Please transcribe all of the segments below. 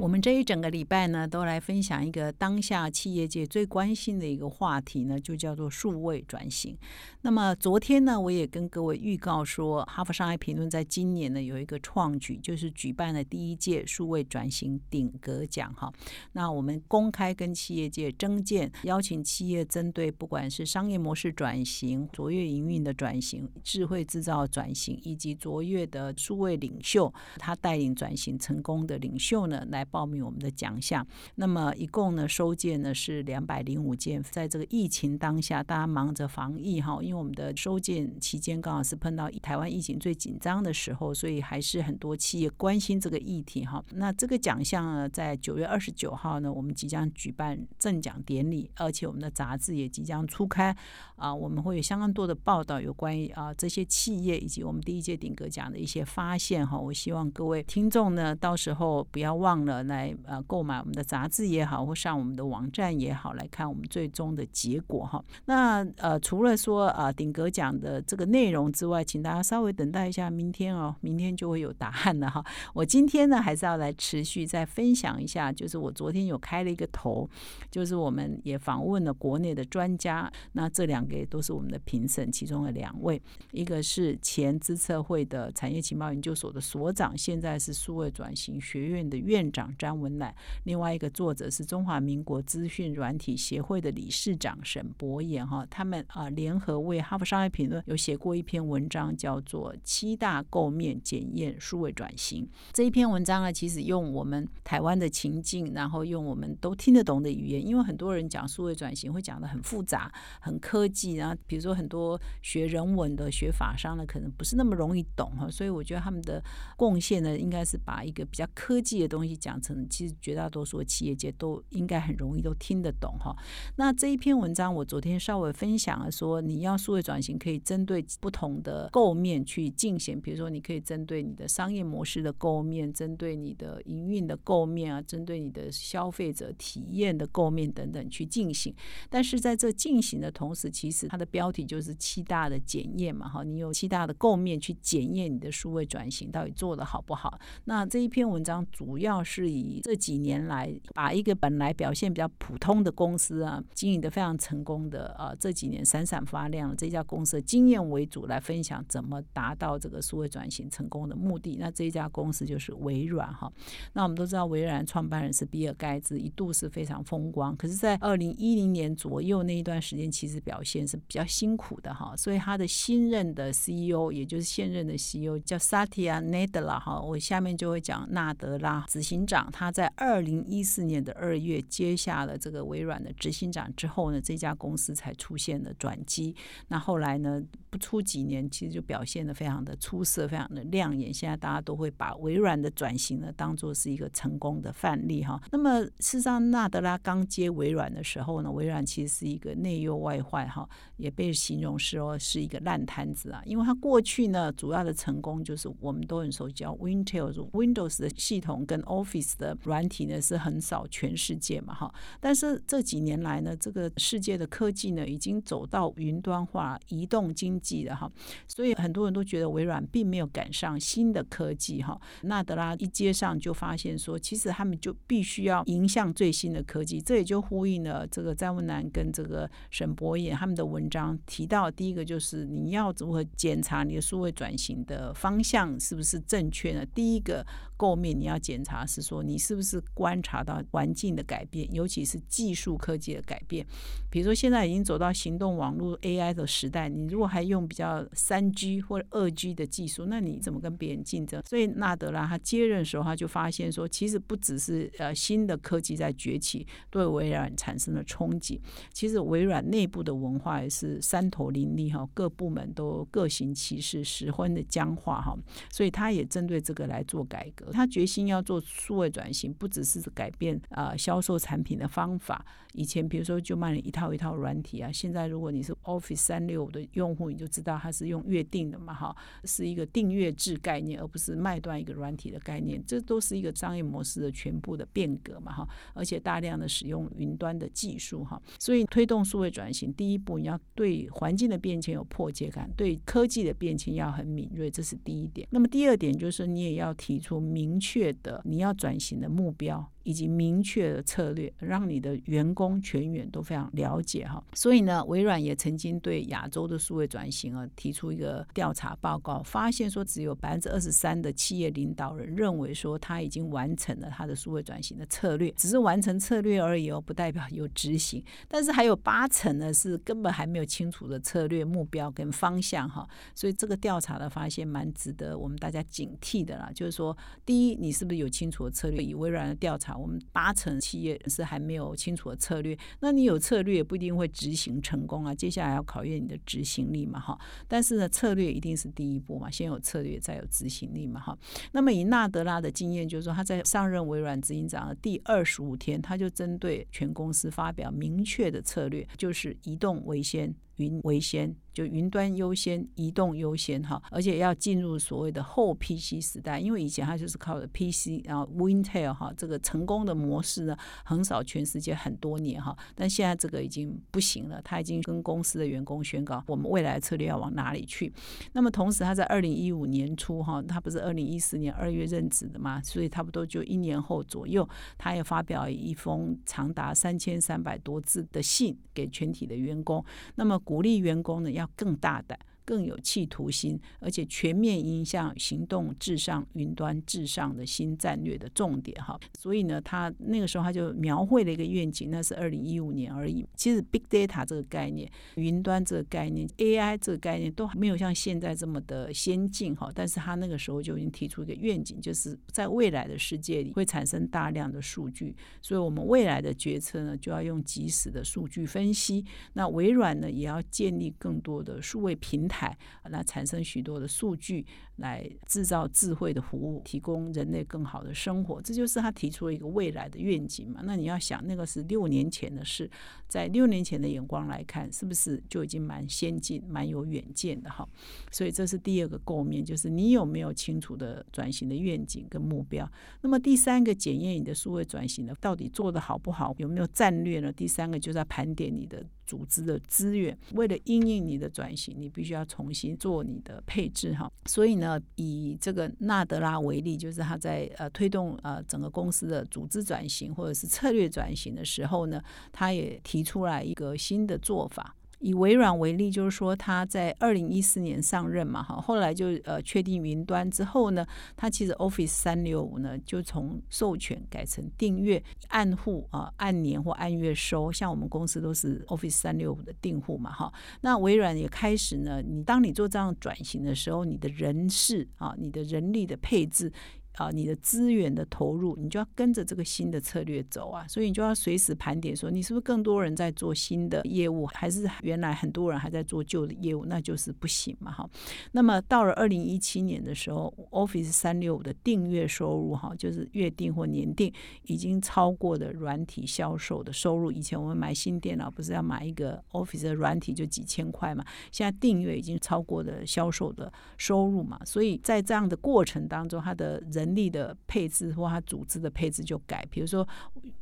我们这一整个礼拜呢，都来分享一个当下企业界最关心的一个话题呢，就叫做数位转型。那么昨天呢，我也跟各位预告说，哈佛商业评论在今年呢有一个创举，就是举办了第一届数位转型顶格奖哈。那我们公开跟企业界征建，邀请企业针对不管是商业模式转型、卓越营运的转型、智慧制造转型，以及卓越的数位领袖，他带领转型成功的领袖呢，来。报名我们的奖项，那么一共呢收件呢是两百零五件。在这个疫情当下，大家忙着防疫哈，因为我们的收件期间刚好是碰到台湾疫情最紧张的时候，所以还是很多企业关心这个议题哈。那这个奖项呢，在九月二十九号呢，我们即将举办赠奖典礼，而且我们的杂志也即将初刊啊，我们会有相当多的报道有关于啊这些企业以及我们第一届顶格奖的一些发现哈。我希望各位听众呢，到时候不要忘了。来呃购买我们的杂志也好，或上我们的网站也好，来看我们最终的结果哈。那呃除了说啊顶格奖的这个内容之外，请大家稍微等待一下明天哦，明天就会有答案了哈。我今天呢还是要来持续再分享一下，就是我昨天有开了一个头，就是我们也访问了国内的专家，那这两个也都是我们的评审其中的两位，一个是前资策会的产业情报研究所的所长，现在是数位转型学院的院长。长张文乃，另外一个作者是中华民国资讯软体协会的理事长沈博言哈，他们啊联合为哈佛商业评论有写过一篇文章，叫做《七大构面检验数位转型》。这一篇文章呢，其实用我们台湾的情境，然后用我们都听得懂的语言，因为很多人讲数位转型会讲的很复杂、很科技，然后比如说很多学人文的、学法商的，可能不是那么容易懂哈，所以我觉得他们的贡献呢，应该是把一个比较科技的东西讲。其实绝大多数企业界都应该很容易都听得懂哈。那这一篇文章我昨天稍微分享了，说你要数位转型可以针对不同的构面去进行，比如说你可以针对你的商业模式的构面，针对你的营运的构面啊，针对你的消费者体验的构面等等去进行。但是在这进行的同时，其实它的标题就是七大的检验嘛哈，你有七大的构面去检验你的数位转型到底做的好不好。那这一篇文章主要是是以这几年来，把一个本来表现比较普通的公司啊，经营的非常成功的啊，这几年闪闪发亮这家公司的经验为主来分享，怎么达到这个数位转型成功的目的。那这一家公司就是微软哈。那我们都知道，微软创办人是比尔盖茨，一度是非常风光。可是，在二零一零年左右那一段时间，其实表现是比较辛苦的哈。所以，他的新任的 CEO，也就是现任的 CEO 叫 Satya Nadella 哈，我下面就会讲纳德拉执行长。他在二零一四年的二月接下了这个微软的执行长之后呢，这家公司才出现了转机。那后来呢，不出几年，其实就表现的非常的出色，非常的亮眼。现在大家都会把微软的转型呢当做是一个成功的范例哈。那么事实上，纳德拉刚接微软的时候呢，微软其实是一个内忧外患哈，也被形容是哦是一个烂摊子啊。因为他过去呢主要的成功就是我们都很熟悉叫 Windows Windows 的系统跟 Office。的软体呢是很少全世界嘛哈，但是这几年来呢，这个世界的科技呢已经走到云端化、移动经济了哈，所以很多人都觉得微软并没有赶上新的科技哈。纳德拉一接上就发现说，其实他们就必须要迎向最新的科技，这也就呼应了这个詹文南跟这个沈博彦他们的文章提到，第一个就是你要如何检查你的数位转型的方向是不是正确呢？第一个构面你要检查是说。你是不是观察到环境的改变，尤其是技术科技的改变？比如说，现在已经走到行动网络 AI 的时代，你如果还用比较三 G 或者二 G 的技术，那你怎么跟别人竞争？所以纳德拉他接任的时候，他就发现说，其实不只是呃新的科技在崛起，对微软产生了冲击。其实微软内部的文化也是三头林立哈，各部门都各行其事，十分的僵化哈。所以他也针对这个来做改革，他决心要做数位转型，不只是改变啊销售产品的方法。以前比如说就卖你一套一套软体啊，现在如果你是 Office 三六五的用户，你就知道它是用月订的嘛，哈，是一个订阅制概念，而不是卖断一个软体的概念。这都是一个商业模式的全部的变革嘛，哈，而且大量的使用云端的技术，哈，所以推动数位转型，第一步你要对环境的变迁有迫切感，对科技的变迁要很敏锐，这是第一点。那么第二点就是你也要提出明确的你要转转型的目标。以及明确的策略，让你的员工全员都非常了解哈。所以呢，微软也曾经对亚洲的数位转型啊提出一个调查报告，发现说只有百分之二十三的企业领导人认为说他已经完成了他的数位转型的策略，只是完成策略而已哦，不代表有执行。但是还有八成呢是根本还没有清楚的策略目标跟方向哈。所以这个调查的发现蛮值得我们大家警惕的啦。就是说，第一，你是不是有清楚策略？以微软的调查。我们八成企业是还没有清楚的策略，那你有策略不一定会执行成功啊。接下来要考验你的执行力嘛，哈。但是呢，策略一定是第一步嘛，先有策略再有执行力嘛，哈。那么以纳德拉的经验，就是说他在上任微软执行长的第二十五天，他就针对全公司发表明确的策略，就是移动为先。云为先，就云端优先，移动优先哈，而且要进入所谓的后 PC 时代，因为以前它就是靠着 PC，然后 Wintel 哈这个成功的模式呢，横扫全世界很多年哈，但现在这个已经不行了，他已经跟公司的员工宣告，我们未来策略要往哪里去。那么同时他在二零一五年初哈，他不是二零一四年二月任职的嘛，所以差不多就一年后左右，他也发表一封长达三千三百多字的信给全体的员工，那么。鼓励员工呢要要更大的更有企图心，而且全面影响行动至上、云端至上的新战略的重点哈。所以呢，他那个时候他就描绘了一个愿景，那是二零一五年而已。其实 big data 这个概念、云端这个概念、AI 这个概念都还没有像现在这么的先进哈。但是他那个时候就已经提出一个愿景，就是在未来的世界里会产生大量的数据，所以我们未来的决策呢就要用及时的数据分析。那微软呢也要建立更多的数位平台。来产生许多的数据，来制造智慧的服务，提供人类更好的生活。这就是他提出了一个未来的愿景嘛？那你要想，那个是六年前的事，在六年前的眼光来看，是不是就已经蛮先进、蛮有远见的哈？所以这是第二个构面，就是你有没有清楚的转型的愿景跟目标？那么第三个检验你的数位转型呢，到底做的好不好？有没有战略呢？第三个就是要盘点你的。组织的资源，为了应应你的转型，你必须要重新做你的配置哈。所以呢，以这个纳德拉为例，就是他在呃推动呃整个公司的组织转型或者是策略转型的时候呢，他也提出来一个新的做法。以微软为例，就是说他在二零一四年上任嘛，哈，后来就呃确定云端之后呢，他其实 Office 三六五呢就从授权改成订阅，按户啊按年或按月收，像我们公司都是 Office 三六五的订户嘛，哈，那微软也开始呢，你当你做这样转型的时候，你的人事啊，你的人力的配置。啊，你的资源的投入，你就要跟着这个新的策略走啊，所以你就要随时盘点，说你是不是更多人在做新的业务，还是原来很多人还在做旧的业务，那就是不行嘛，哈。那么到了二零一七年的时候，Office 三六五的订阅收入，哈，就是月订或年订，已经超过的软体销售的收入。以前我们买新电脑不是要买一个 Office 的软体就几千块嘛，现在订阅已经超过的销售的收入嘛，所以在这样的过程当中，它的力的配置或它组织的配置就改，比如说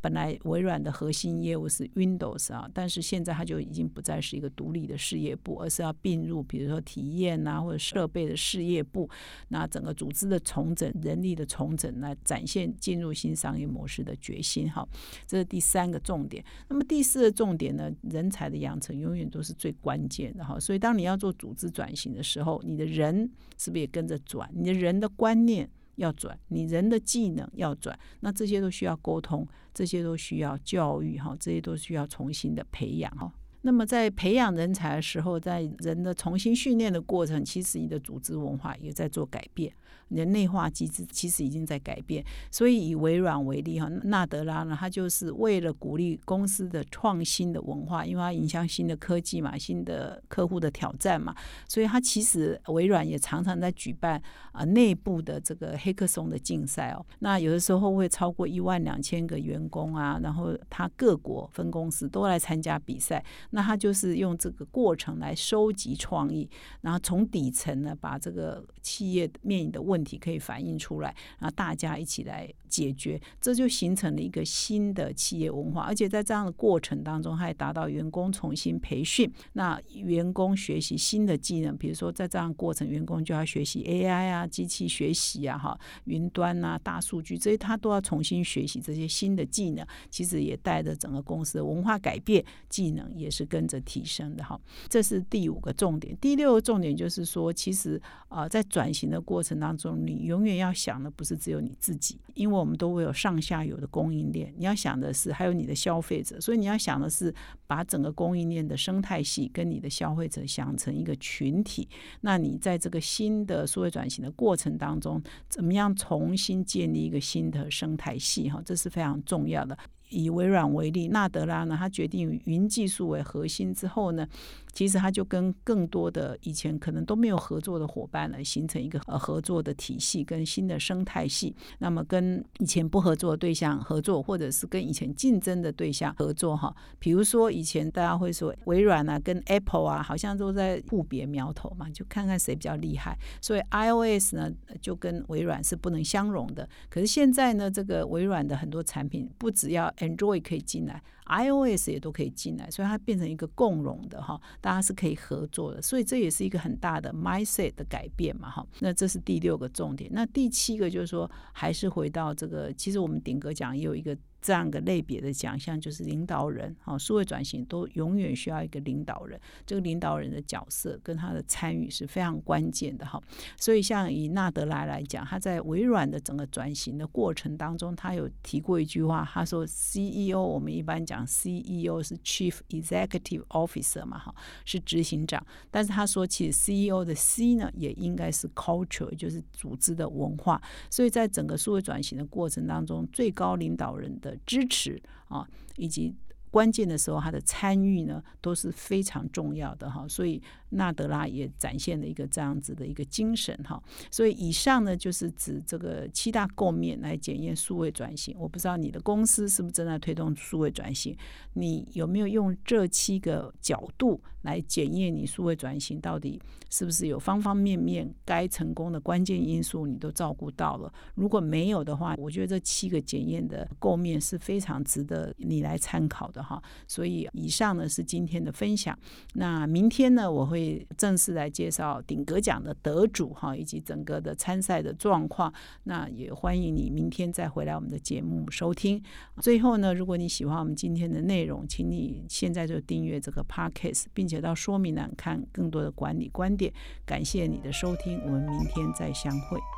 本来微软的核心业务是 Windows 啊，但是现在它就已经不再是一个独立的事业部，而是要并入比如说体验啊或者设备的事业部，那整个组织的重整、人力的重整来展现进入新商业模式的决心。哈，这是第三个重点。那么第四个重点呢，人才的养成永远都是最关键的哈。所以当你要做组织转型的时候，你的人是不是也跟着转？你的人的观念。要转，你人的技能要转，那这些都需要沟通，这些都需要教育哈，这些都需要重新的培养哈。那么在培养人才的时候，在人的重新训练的过程，其实你的组织文化也在做改变。你的内化机制其实已经在改变。所以以微软为例哈，纳德拉呢，他就是为了鼓励公司的创新的文化，因为它影响新的科技嘛，新的客户的挑战嘛，所以他其实微软也常常在举办啊内部的这个黑客松的竞赛哦。那有的时候会超过一万两千个员工啊，然后他各国分公司都来参加比赛。那他就是用这个过程来收集创意，然后从底层呢把这个企业面临的问问题可以反映出来，然后大家一起来解决，这就形成了一个新的企业文化。而且在这样的过程当中，还达到员工重新培训，那员工学习新的技能，比如说在这样过程，员工就要学习 AI 啊、机器学习啊、哈、云端啊、大数据这些，他都要重新学习这些新的技能。其实也带着整个公司的文化改变，技能也是跟着提升的哈。这是第五个重点。第六个重点就是说，其实啊，在转型的过程当中，你永远要想的不是只有你自己，因为我们都会有上下游的供应链，你要想的是还有你的消费者，所以你要想的是把整个供应链的生态系跟你的消费者想成一个群体。那你在这个新的数位转型的过程当中，怎么样重新建立一个新的生态系？哈，这是非常重要的。以微软为例，纳德拉呢，他决定以云技术为核心之后呢。其实他就跟更多的以前可能都没有合作的伙伴来形成一个呃合作的体系跟新的生态系。那么跟以前不合作的对象合作，或者是跟以前竞争的对象合作哈。比如说以前大家会说微软啊跟 Apple 啊，好像都在互别苗头嘛，就看看谁比较厉害。所以 iOS 呢就跟微软是不能相容的。可是现在呢，这个微软的很多产品不只要 Android 可以进来。iOS 也都可以进来，所以它变成一个共融的哈，大家是可以合作的，所以这也是一个很大的 mindset 的改变嘛哈。那这是第六个重点，那第七个就是说，还是回到这个，其实我们顶格讲也有一个。这样个类别的奖项就是领导人，好，数位转型都永远需要一个领导人，这个领导人的角色跟他的参与是非常关键的哈。所以像以纳德拉来讲，他在微软的整个转型的过程当中，他有提过一句话，他说 CEO 我们一般讲 CEO 是 Chief Executive Officer 嘛，哈，是执行长，但是他说其实 CEO 的 C 呢也应该是 Culture，就是组织的文化。所以在整个数位转型的过程当中，最高领导人的的支持啊，以及关键的时候他的参与呢，都是非常重要的哈。所以纳德拉也展现了一个这样子的一个精神哈。所以以上呢，就是指这个七大构面来检验数位转型。我不知道你的公司是不是正在推动数位转型，你有没有用这七个角度来检验你数位转型到底是不是有方方面面该成功的关键因素你都照顾到了？如果没有的话，我觉得这七个检验的构面是非常值得你来参考的哈，所以以上呢是今天的分享。那明天呢，我会正式来介绍顶格奖的得主哈，以及整个的参赛的状况。那也欢迎你明天再回来我们的节目收听。最后呢，如果你喜欢我们今天的内容，请你现在就订阅这个 podcast，并且到说明栏看更多的管理观点。感谢你的收听，我们明天再相会。